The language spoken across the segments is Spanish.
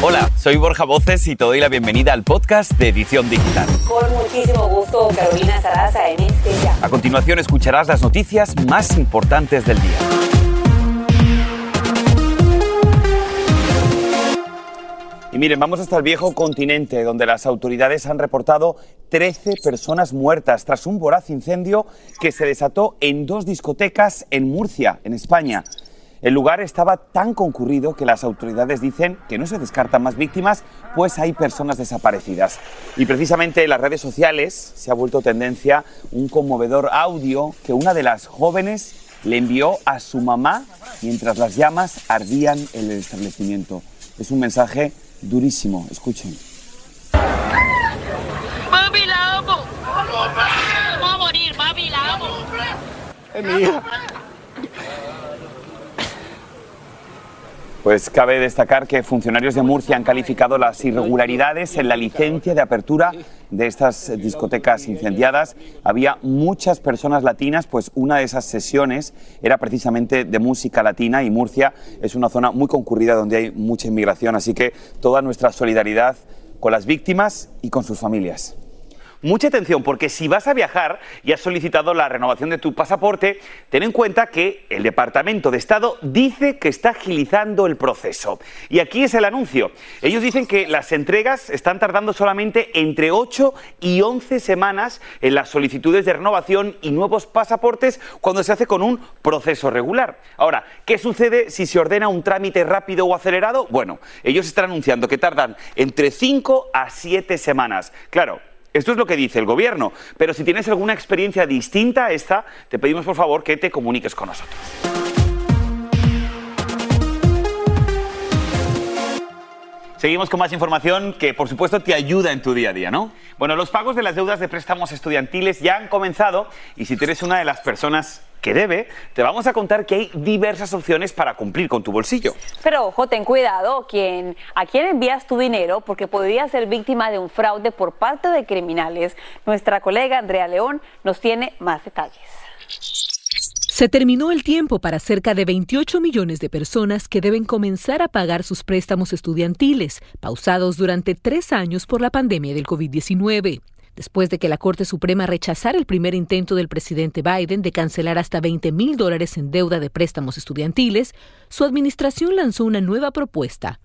Hola, soy Borja Voces y te doy la bienvenida al podcast de Edición Digital. Con muchísimo gusto, Carolina Sarasa en este ya. A continuación escucharás las noticias más importantes del día. Y miren, vamos hasta el viejo continente, donde las autoridades han reportado 13 personas muertas tras un voraz incendio que se desató en dos discotecas en Murcia, en España. El lugar estaba tan concurrido que las autoridades dicen que no se descartan más víctimas, pues hay personas desaparecidas. Y precisamente en las redes sociales se ha vuelto tendencia un conmovedor audio que una de las jóvenes le envió a su mamá mientras las llamas ardían en el establecimiento. Es un mensaje durísimo, escuchen. Mami, la amo. Vamos a morir, mami, la amo. Es mi hija. Pues cabe destacar que funcionarios de Murcia han calificado las irregularidades en la licencia de apertura de estas discotecas incendiadas. Había muchas personas latinas, pues una de esas sesiones era precisamente de música latina y Murcia es una zona muy concurrida donde hay mucha inmigración, así que toda nuestra solidaridad con las víctimas y con sus familias. Mucha atención, porque si vas a viajar y has solicitado la renovación de tu pasaporte, ten en cuenta que el Departamento de Estado dice que está agilizando el proceso. Y aquí es el anuncio. Ellos dicen que las entregas están tardando solamente entre 8 y 11 semanas en las solicitudes de renovación y nuevos pasaportes cuando se hace con un proceso regular. Ahora, ¿qué sucede si se ordena un trámite rápido o acelerado? Bueno, ellos están anunciando que tardan entre 5 a 7 semanas. Claro, esto es lo que dice el gobierno, pero si tienes alguna experiencia distinta a esta, te pedimos por favor que te comuniques con nosotros. Seguimos con más información que por supuesto te ayuda en tu día a día, ¿no? Bueno, los pagos de las deudas de préstamos estudiantiles ya han comenzado y si tú eres una de las personas que debe, te vamos a contar que hay diversas opciones para cumplir con tu bolsillo. Pero ojo, ten cuidado quién, a quién envías tu dinero porque podría ser víctima de un fraude por parte de criminales. Nuestra colega Andrea León nos tiene más detalles. Se terminó el tiempo para cerca de 28 millones de personas que deben comenzar a pagar sus préstamos estudiantiles, pausados durante tres años por la pandemia del COVID-19. Después de que la Corte Suprema rechazara el primer intento del presidente Biden de cancelar hasta 20 mil dólares en deuda de préstamos estudiantiles, su administración lanzó una nueva propuesta.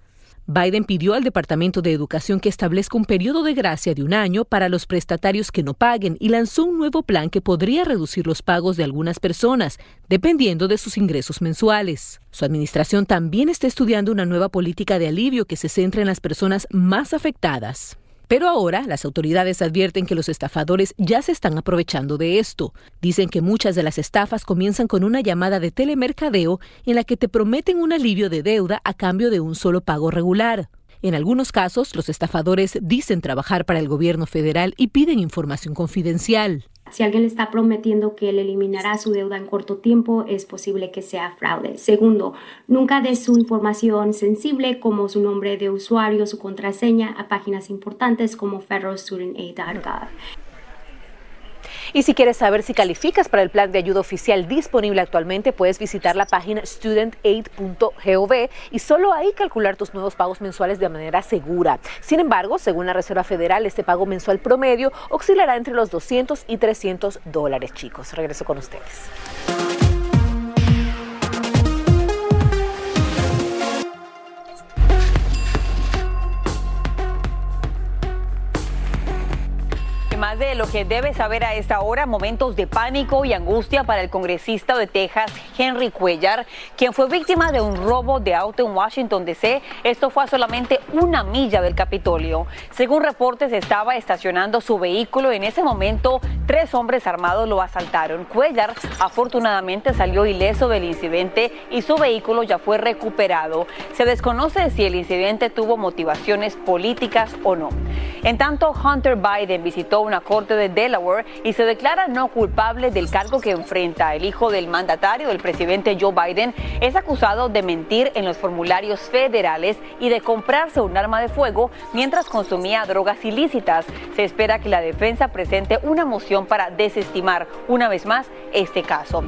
Biden pidió al Departamento de Educación que establezca un periodo de gracia de un año para los prestatarios que no paguen y lanzó un nuevo plan que podría reducir los pagos de algunas personas, dependiendo de sus ingresos mensuales. Su administración también está estudiando una nueva política de alivio que se centra en las personas más afectadas. Pero ahora las autoridades advierten que los estafadores ya se están aprovechando de esto. Dicen que muchas de las estafas comienzan con una llamada de telemercadeo en la que te prometen un alivio de deuda a cambio de un solo pago regular. En algunos casos, los estafadores dicen trabajar para el gobierno federal y piden información confidencial. Si alguien le está prometiendo que él eliminará su deuda en corto tiempo, es posible que sea fraude. Segundo, nunca dé su información sensible como su nombre de usuario, su contraseña a páginas importantes como federalstudentaid.gov. Y si quieres saber si calificas para el plan de ayuda oficial disponible actualmente, puedes visitar la página studentaid.gov y solo ahí calcular tus nuevos pagos mensuales de manera segura. Sin embargo, según la Reserva Federal, este pago mensual promedio oscilará entre los 200 y 300 dólares, chicos. Regreso con ustedes. Más de lo que debes saber a esta hora, momentos de pánico y angustia para el congresista de Texas, Henry Cuellar, quien fue víctima de un robo de auto en Washington, D.C. Esto fue a solamente una milla del Capitolio. Según reportes, estaba estacionando su vehículo. En ese momento, tres hombres armados lo asaltaron. Cuellar, afortunadamente, salió ileso del incidente y su vehículo ya fue recuperado. Se desconoce si el incidente tuvo motivaciones políticas o no. En tanto, Hunter Biden visitó una corte de Delaware y se declara no culpable del cargo que enfrenta. El hijo del mandatario, el presidente Joe Biden, es acusado de mentir en los formularios federales y de comprarse un arma de fuego mientras consumía drogas ilícitas. Se espera que la defensa presente una moción para desestimar una vez más este caso.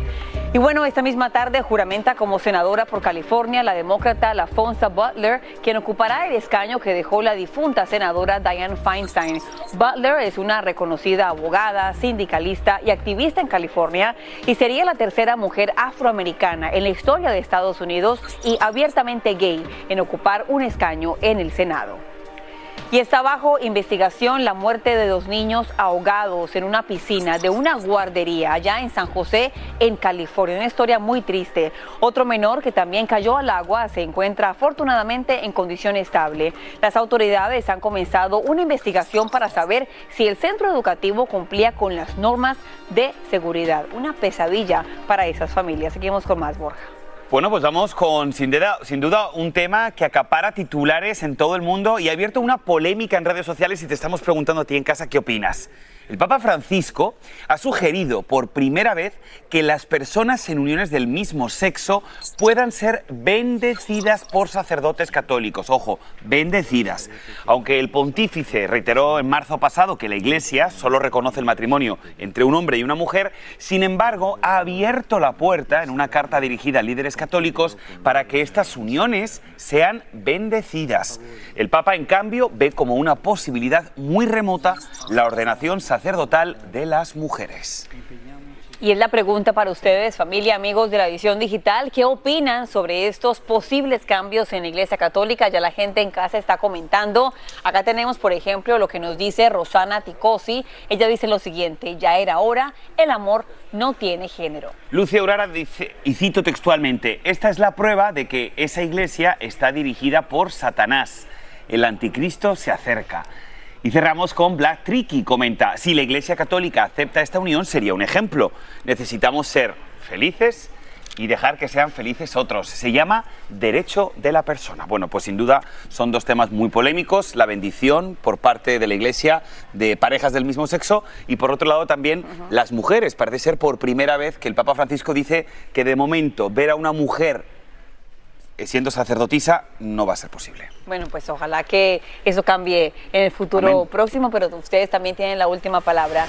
Y bueno, esta misma tarde juramenta como senadora por California la demócrata Lafonsa Butler, quien ocupará el escaño que dejó la difunta senadora Dianne Feinstein. Butler es una reconocida abogada, sindicalista y activista en California y sería la tercera mujer afroamericana en la historia de Estados Unidos y abiertamente gay en ocupar un escaño en el Senado. Y está bajo investigación la muerte de dos niños ahogados en una piscina de una guardería allá en San José, en California. Una historia muy triste. Otro menor que también cayó al agua se encuentra afortunadamente en condición estable. Las autoridades han comenzado una investigación para saber si el centro educativo cumplía con las normas de seguridad. Una pesadilla para esas familias. Seguimos con más, Borja. Bueno, pues vamos con sin duda, sin duda un tema que acapara titulares en todo el mundo y ha abierto una polémica en redes sociales y te estamos preguntando a ti en casa qué opinas. El Papa Francisco ha sugerido por primera vez que las personas en uniones del mismo sexo puedan ser bendecidas por sacerdotes católicos. Ojo, bendecidas. Aunque el pontífice reiteró en marzo pasado que la Iglesia solo reconoce el matrimonio entre un hombre y una mujer, sin embargo, ha abierto la puerta en una carta dirigida a líderes católicos para que estas uniones sean bendecidas. El Papa, en cambio, ve como una posibilidad muy remota la ordenación sacerdotal de las mujeres. Y es la pregunta para ustedes, familia, amigos de la edición digital, ¿qué opinan sobre estos posibles cambios en la Iglesia Católica? Ya la gente en casa está comentando. Acá tenemos, por ejemplo, lo que nos dice Rosana Ticosi. Ella dice lo siguiente, ya era hora, el amor no tiene género. Lucia Urara dice, y cito textualmente, esta es la prueba de que esa iglesia está dirigida por Satanás. El anticristo se acerca. Y cerramos con Black Tricky. Comenta, si la Iglesia Católica acepta esta unión sería un ejemplo. Necesitamos ser felices y dejar que sean felices otros. Se llama derecho de la persona. Bueno, pues sin duda son dos temas muy polémicos, la bendición por parte de la Iglesia de parejas del mismo sexo y por otro lado también las mujeres. Parece ser por primera vez que el Papa Francisco dice que de momento ver a una mujer siendo sacerdotisa no va a ser posible. Bueno, pues ojalá que eso cambie en el futuro Amén. próximo, pero ustedes también tienen la última palabra.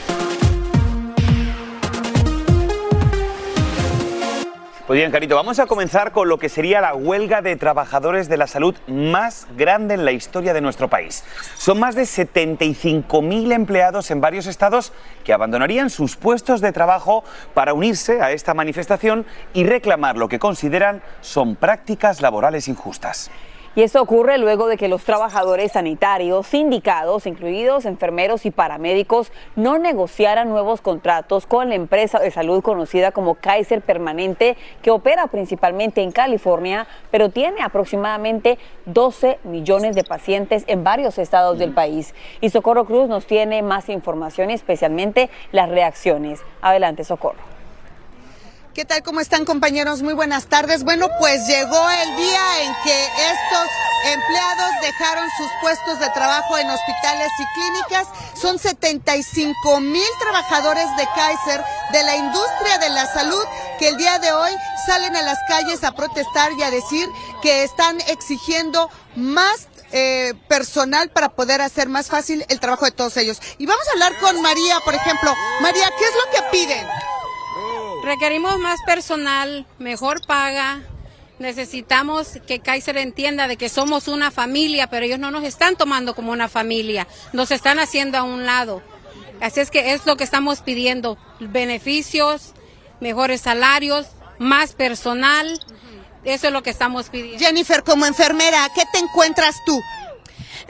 Pues bien, Carito, vamos a comenzar con lo que sería la huelga de trabajadores de la salud más grande en la historia de nuestro país. Son más de 75.000 empleados en varios estados que abandonarían sus puestos de trabajo para unirse a esta manifestación y reclamar lo que consideran son prácticas laborales injustas. Y esto ocurre luego de que los trabajadores sanitarios, sindicados, incluidos enfermeros y paramédicos, no negociaran nuevos contratos con la empresa de salud conocida como Kaiser Permanente, que opera principalmente en California, pero tiene aproximadamente 12 millones de pacientes en varios estados del país. Y Socorro Cruz nos tiene más información, especialmente las reacciones. Adelante, Socorro. ¿Qué tal? ¿Cómo están compañeros? Muy buenas tardes. Bueno, pues llegó el día en que estos empleados dejaron sus puestos de trabajo en hospitales y clínicas. Son 75 mil trabajadores de Kaiser, de la industria de la salud, que el día de hoy salen a las calles a protestar y a decir que están exigiendo más eh, personal para poder hacer más fácil el trabajo de todos ellos. Y vamos a hablar con María, por ejemplo. María, ¿qué es lo que piden? Requerimos más personal, mejor paga. Necesitamos que Kaiser entienda de que somos una familia, pero ellos no nos están tomando como una familia, nos están haciendo a un lado. Así es que es lo que estamos pidiendo, beneficios, mejores salarios, más personal. Eso es lo que estamos pidiendo. Jennifer, como enfermera, ¿qué te encuentras tú?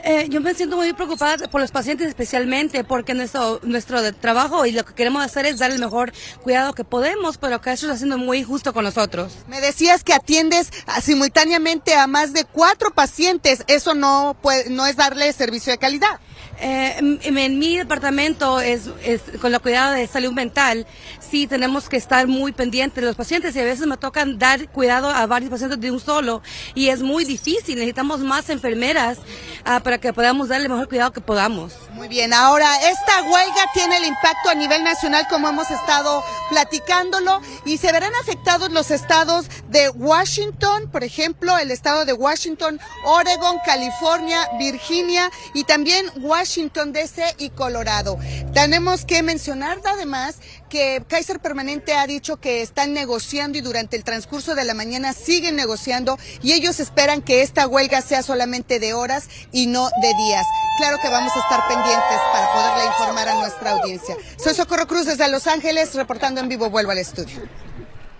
Eh, yo me siento muy preocupada por los pacientes especialmente porque nuestro nuestro trabajo y lo que queremos hacer es dar el mejor cuidado que podemos, pero que eso está siendo muy injusto con nosotros. Me decías que atiendes ah, simultáneamente a más de cuatro pacientes. Eso no puede, no es darle servicio de calidad. Eh, en, en mi departamento es, es con la cuidado de salud mental, sí tenemos que estar muy pendientes de los pacientes y a veces me tocan dar cuidado a varios pacientes de un solo y es muy difícil. Necesitamos más enfermeras ah, para que podamos darle el mejor cuidado que podamos. Muy bien, ahora esta huelga tiene el impacto a nivel nacional como hemos estado platicándolo y se verán afectados los estados de Washington, por ejemplo, el estado de Washington, Oregon, California, Virginia y también Washington DC y Colorado. Tenemos que mencionar además que Kaiser Permanente ha dicho que están negociando y durante el transcurso de la mañana siguen negociando y ellos esperan que esta huelga sea solamente de horas y no de días. Claro que vamos a estar pendientes para poderle informar a nuestra audiencia. Soy Socorro Cruz desde Los Ángeles, reportando en vivo, vuelvo al estudio.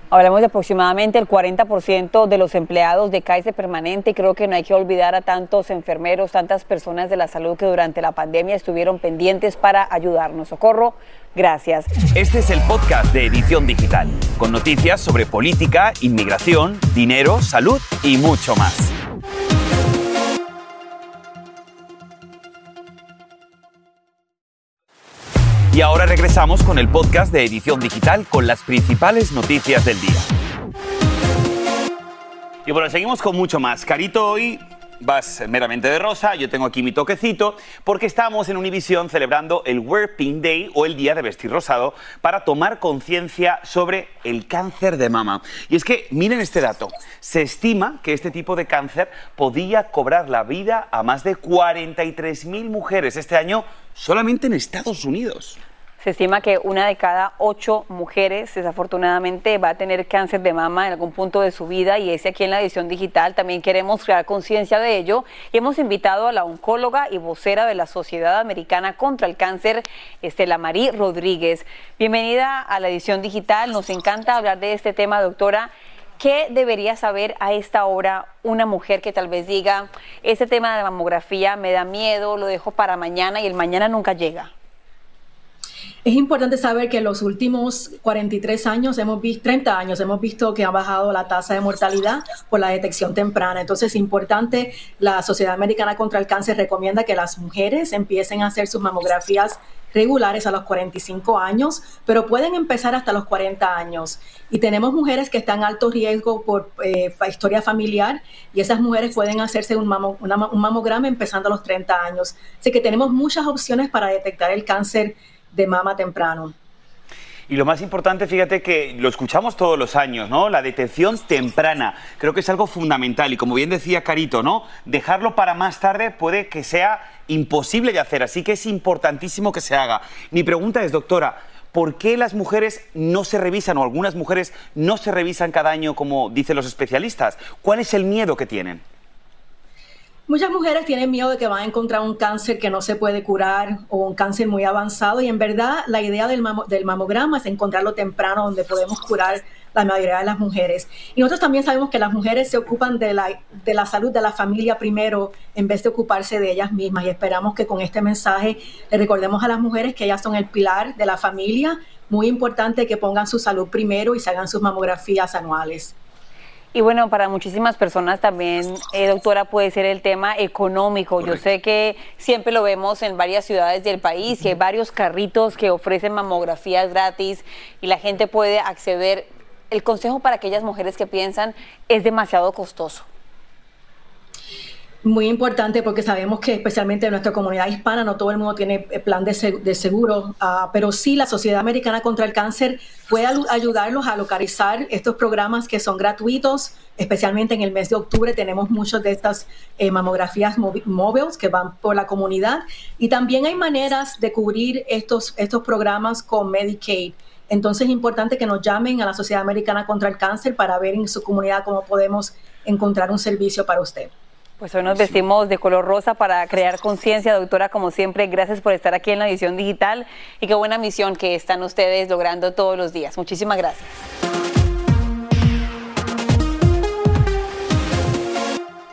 Hablamos de aproximadamente el 40% de los empleados de Kaiser Permanente y creo que no hay que olvidar a tantos enfermeros, tantas personas de la salud que durante la pandemia estuvieron pendientes para ayudarnos. Socorro, gracias. Este es el podcast de Edición Digital, con noticias sobre política, inmigración, dinero, salud y mucho más. Y ahora regresamos con el podcast de Edición Digital con las principales noticias del día. Y bueno, seguimos con mucho más. Carito, hoy vas meramente de rosa, yo tengo aquí mi toquecito, porque estamos en Univision celebrando el Wear Day o el Día de Vestir Rosado para tomar conciencia sobre el cáncer de mama. Y es que, miren este dato, se estima que este tipo de cáncer podía cobrar la vida a más de 43.000 mujeres este año solamente en Estados Unidos. Se estima que una de cada ocho mujeres desafortunadamente va a tener cáncer de mama en algún punto de su vida y ese aquí en la edición digital también queremos crear conciencia de ello y hemos invitado a la oncóloga y vocera de la Sociedad Americana contra el Cáncer, Estela Marí Rodríguez. Bienvenida a la edición digital, nos encanta hablar de este tema, doctora. ¿Qué debería saber a esta hora una mujer que tal vez diga, este tema de mamografía me da miedo, lo dejo para mañana y el mañana nunca llega? Es importante saber que en los últimos 43 años, hemos visto, 30 años, hemos visto que ha bajado la tasa de mortalidad por la detección temprana. Entonces, es importante, la Sociedad Americana contra el Cáncer recomienda que las mujeres empiecen a hacer sus mamografías regulares a los 45 años, pero pueden empezar hasta los 40 años. Y tenemos mujeres que están en alto riesgo por eh, historia familiar y esas mujeres pueden hacerse un, un mamograma empezando a los 30 años. Así que tenemos muchas opciones para detectar el cáncer de mama temprano. Y lo más importante, fíjate que lo escuchamos todos los años, ¿no? La detección temprana. Creo que es algo fundamental. Y como bien decía Carito, ¿no? Dejarlo para más tarde puede que sea imposible de hacer. Así que es importantísimo que se haga. Mi pregunta es, doctora, ¿por qué las mujeres no se revisan o algunas mujeres no se revisan cada año como dicen los especialistas? ¿Cuál es el miedo que tienen? Muchas mujeres tienen miedo de que van a encontrar un cáncer que no se puede curar o un cáncer muy avanzado y en verdad la idea del, mamograma es encontrarlo temprano donde podemos curar la mayoría de las mujeres. Y nosotros también sabemos que las mujeres se ocupan de la, de la salud de la familia primero en vez de ocuparse de ellas mismas y esperamos que con este mensaje le recordemos a las mujeres que ellas son el pilar de la familia, muy importante que pongan su salud primero y se hagan sus mamografías anuales. Y bueno, para muchísimas personas también, eh, doctora, puede ser el tema económico. Yo sé que siempre lo vemos en varias ciudades del país y hay varios carritos que ofrecen mamografías gratis y la gente puede acceder. El consejo para aquellas mujeres que piensan es demasiado costoso. Muy importante porque sabemos que especialmente en nuestra comunidad hispana no todo el mundo tiene eh, plan de, seguro, ah, pero sí la Sociedad Americana contra el Cáncer puede ayudarlos a localizar estos programas que son gratuitos, especialmente en el mes de octubre tenemos muchas de estas eh, mamografías móviles que van por la comunidad y también hay maneras de cubrir estos, estos programas con Medicaid. Entonces es importante que nos llamen a la Sociedad Americana contra el Cáncer para ver en su comunidad cómo podemos encontrar un servicio para usted. Pues hoy nos vestimos de color rosa para crear conciencia, doctora, como siempre, gracias por estar aquí en la edición digital y qué buena misión que están ustedes logrando todos los días. Muchísimas gracias.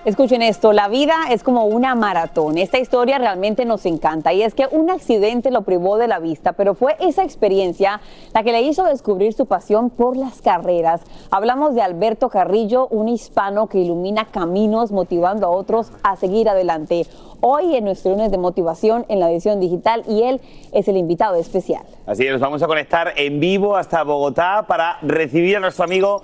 Escuchen esto, la vida es como una maratón. Esta historia realmente nos encanta y es que un accidente lo privó de la vista, pero fue esa experiencia la que le hizo descubrir su pasión por las carreras. Hablamos de Alberto Carrillo, un hispano que ilumina caminos motivando a otros a seguir adelante. Hoy en nuestro lunes de motivación en la edición digital y él es el invitado especial. Así que nos vamos a conectar en vivo hasta Bogotá para recibir a nuestro amigo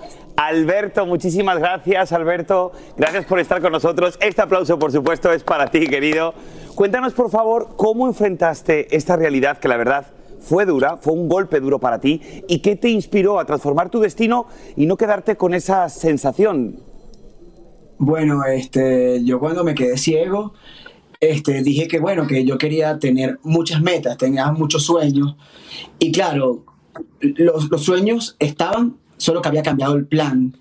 Alberto, muchísimas gracias, Alberto. Gracias por estar con nosotros. Este aplauso, por supuesto, es para ti, querido. Cuéntanos, por favor, cómo enfrentaste esta realidad que la verdad fue dura, fue un golpe duro para ti y qué te inspiró a transformar tu destino y no quedarte con esa sensación. Bueno, este, yo cuando me quedé ciego, este, dije que bueno, que yo quería tener muchas metas, tenía muchos sueños y claro, los, los sueños estaban, solo que había cambiado el plan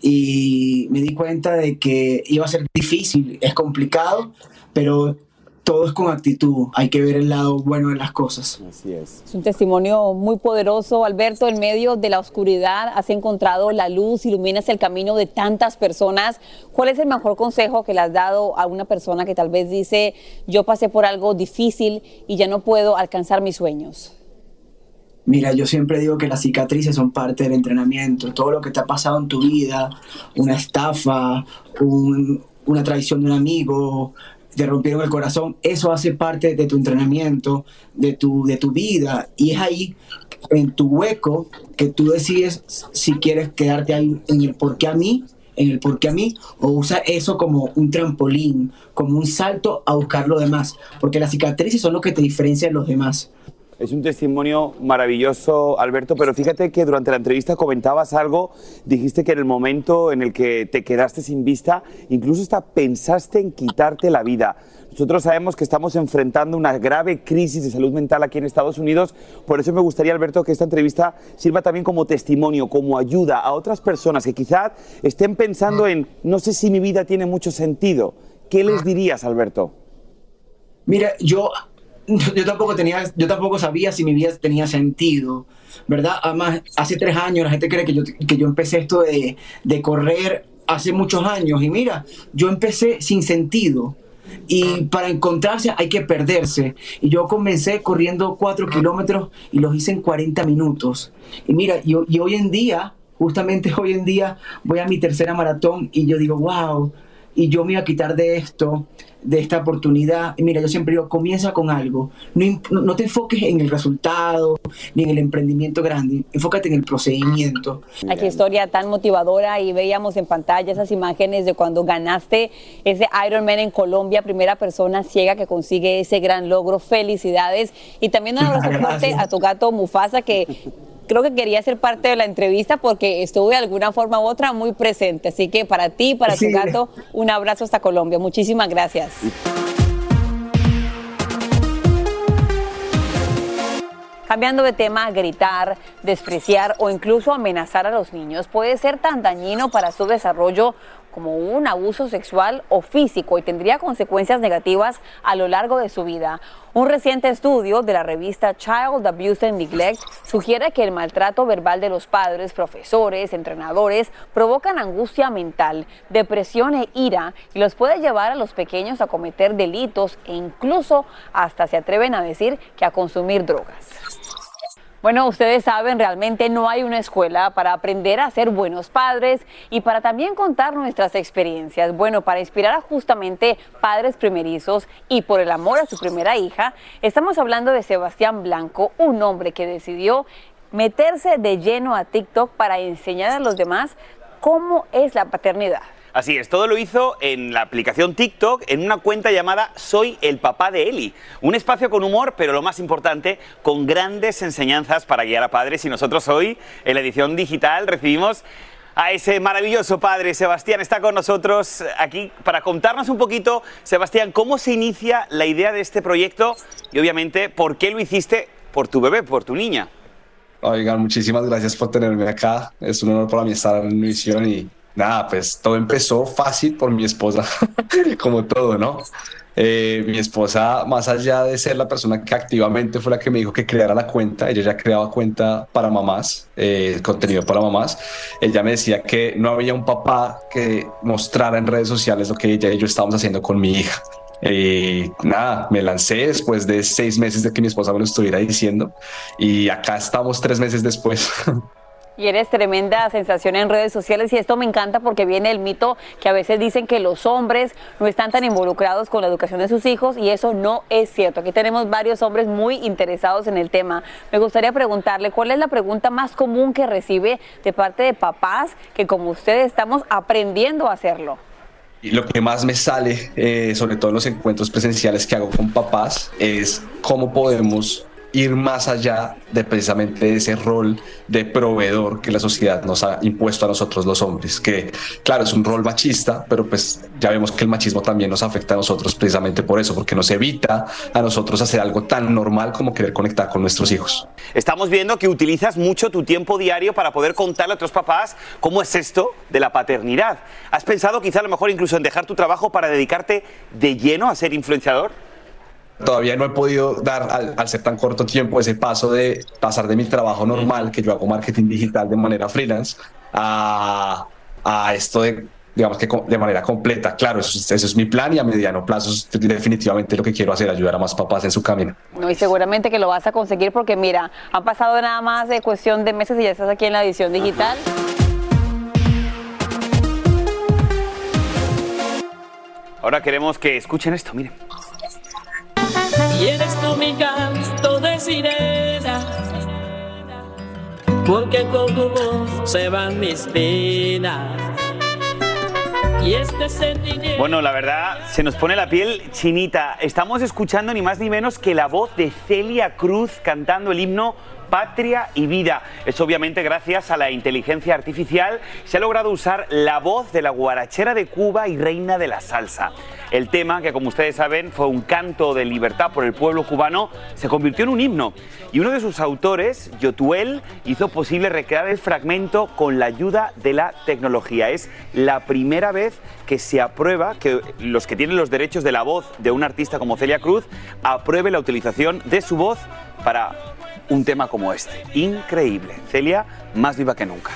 y me di cuenta de que iba a ser difícil, es complicado, pero todo es con actitud, hay que ver el lado bueno de las cosas. Así es. Es un testimonio muy poderoso, Alberto. En medio de la oscuridad has encontrado la luz, iluminas el camino de tantas personas. ¿Cuál es el mejor consejo que le has dado a una persona que tal vez dice, yo pasé por algo difícil y ya no puedo alcanzar mis sueños? Mira, yo siempre digo que las cicatrices son parte del entrenamiento. Todo lo que te ha pasado en tu vida, una estafa, un, una traición de un amigo, te rompieron el corazón, eso hace parte de tu entrenamiento, de tu, de tu vida. Y es ahí, en tu hueco, que tú decides si quieres quedarte ahí en el por qué a mí, en el por qué a mí, o usar eso como un trampolín, como un salto a buscar lo demás. Porque las cicatrices son lo que te diferencian de los demás. Es un testimonio maravilloso, Alberto, pero fíjate que durante la entrevista comentabas algo, dijiste que en el momento en el que te quedaste sin vista, incluso hasta pensaste en quitarte la vida. Nosotros sabemos que estamos enfrentando una grave crisis de salud mental aquí en Estados Unidos, por eso me gustaría, Alberto, que esta entrevista sirva también como testimonio, como ayuda a otras personas que quizás estén pensando en, no sé si mi vida tiene mucho sentido. ¿Qué les dirías, Alberto? Mira, yo yo tampoco tenía, yo tampoco sabía si mi vida tenía sentido, ¿verdad? Además, hace tres años la gente cree que yo, que yo empecé esto de, de correr hace muchos años y mira, yo empecé sin sentido. Y para encontrarse hay que perderse. Y yo comencé corriendo cuatro kilómetros y los hice en 40 minutos. Y mira, y, y hoy en día, justamente hoy en día, voy a mi tercera maratón y yo digo, wow, y yo me iba a quitar de esto de esta oportunidad. Y mira, yo siempre digo, comienza con algo. No, no, te enfoques en el resultado ni en el emprendimiento grande, enfócate en el procedimiento. Qué historia tan motivadora y veíamos en pantalla esas imágenes de cuando ganaste ese Ironman en Colombia, primera persona ciega que consigue ese gran logro. Felicidades. Y también un abrazo fuerte a tu gato Mufasa que creo que quería ser parte de la entrevista porque estuve de alguna forma u otra muy presente. Así que para ti, para tu gato, un abrazo hasta Colombia. Muchísimas gracias. Cambiando de tema, gritar, despreciar o incluso amenazar a los niños puede ser tan dañino para su desarrollo como un abuso sexual o físico y tendría consecuencias negativas a lo largo de su vida. Un reciente estudio de la revista Child Abuse and Neglect sugiere que el maltrato verbal de los padres, profesores, entrenadores provocan angustia mental, depresión e ira y los puede llevar a los pequeños a cometer delitos e incluso hasta se atreven a decir que a consumir drogas. Bueno, ustedes saben, realmente no hay una escuela para aprender a ser buenos padres y para también contar nuestras experiencias. Bueno, para inspirar a justamente padres primerizos y por el amor a su primera hija, estamos hablando de Sebastián Blanco, un hombre que decidió meterse de lleno a TikTok para enseñar a los demás cómo es la paternidad. Así es, todo lo hizo en la aplicación TikTok, en una cuenta llamada Soy el papá de Eli. Un espacio con humor, pero lo más importante, con grandes enseñanzas para guiar a padres. Y nosotros hoy, en la edición digital, recibimos a ese maravilloso padre. Sebastián está con nosotros aquí para contarnos un poquito, Sebastián, cómo se inicia la idea de este proyecto y obviamente por qué lo hiciste por tu bebé, por tu niña. Oigan, muchísimas gracias por tenerme acá. Es un honor para mí estar en mi misión y nada, pues todo empezó fácil por mi esposa, como todo, ¿no? Eh, mi esposa, más allá de ser la persona que activamente fue la que me dijo que creara la cuenta, ella ya creaba cuenta para mamás, eh, contenido para mamás, ella me decía que no había un papá que mostrara en redes sociales lo que ella y yo estábamos haciendo con mi hija. Y nada, me lancé después de seis meses de que mi esposa me lo estuviera diciendo y acá estamos tres meses después. Y eres tremenda sensación en redes sociales y esto me encanta porque viene el mito que a veces dicen que los hombres no están tan involucrados con la educación de sus hijos y eso no es cierto. Aquí tenemos varios hombres muy interesados en el tema. Me gustaría preguntarle cuál es la pregunta más común que recibe de parte de papás que como ustedes estamos aprendiendo a hacerlo. Lo que más me sale, eh, sobre todo en los encuentros presenciales que hago con papás, es cómo podemos ir más allá de precisamente ese rol de proveedor que la sociedad nos ha impuesto a nosotros los hombres, que claro, es un rol machista, pero pues ya vemos que el machismo también nos afecta a nosotros precisamente por eso, porque nos evita a nosotros hacer algo tan normal como querer conectar con nuestros hijos. Estamos viendo que utilizas mucho tu tiempo diario para poder contarle a otros papás cómo es esto de la paternidad. ¿Has pensado quizá a lo mejor incluso en dejar tu trabajo para dedicarte de lleno a ser influenciador? Todavía no he podido dar al, ser tan corto tiempo ese paso de pasar de mi trabajo normal, que yo hago marketing digital de manera freelance, a, a esto de, digamos que de manera completa. Claro, eso, es mi plan y a mediano plazo es definitivamente lo que quiero hacer, ayudar a más papás en su camino. No, y seguramente que lo vas a conseguir porque mira, han pasado nada más de cuestión de meses y ya estás aquí en la edición digital. Ahora queremos que escuchen esto, miren. Y eres tú mi canto de sirena, porque con tu voz se van mis penas. Y este sentimiento... Bueno, la verdad, se nos pone la piel chinita. Estamos escuchando ni más ni menos que la voz de Celia Cruz cantando el himno patria y vida. Es obviamente gracias a la inteligencia artificial se ha logrado usar la voz de la guarachera de Cuba y reina de la salsa. El tema, que como ustedes saben fue un canto de libertad por el pueblo cubano, se convirtió en un himno. Y uno de sus autores, Yotuel, hizo posible recrear el fragmento con la ayuda de la tecnología. Es la primera vez que se aprueba que los que tienen los derechos de la voz de un artista como Celia Cruz apruebe la utilización de su voz para un tema como este. Increíble. Celia, más viva que nunca.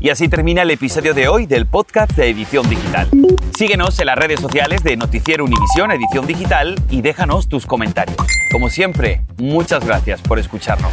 Y así termina el episodio de hoy del podcast de Edición Digital. Síguenos en las redes sociales de Noticiero Univisión Edición Digital y déjanos tus comentarios. Como siempre, muchas gracias por escucharnos.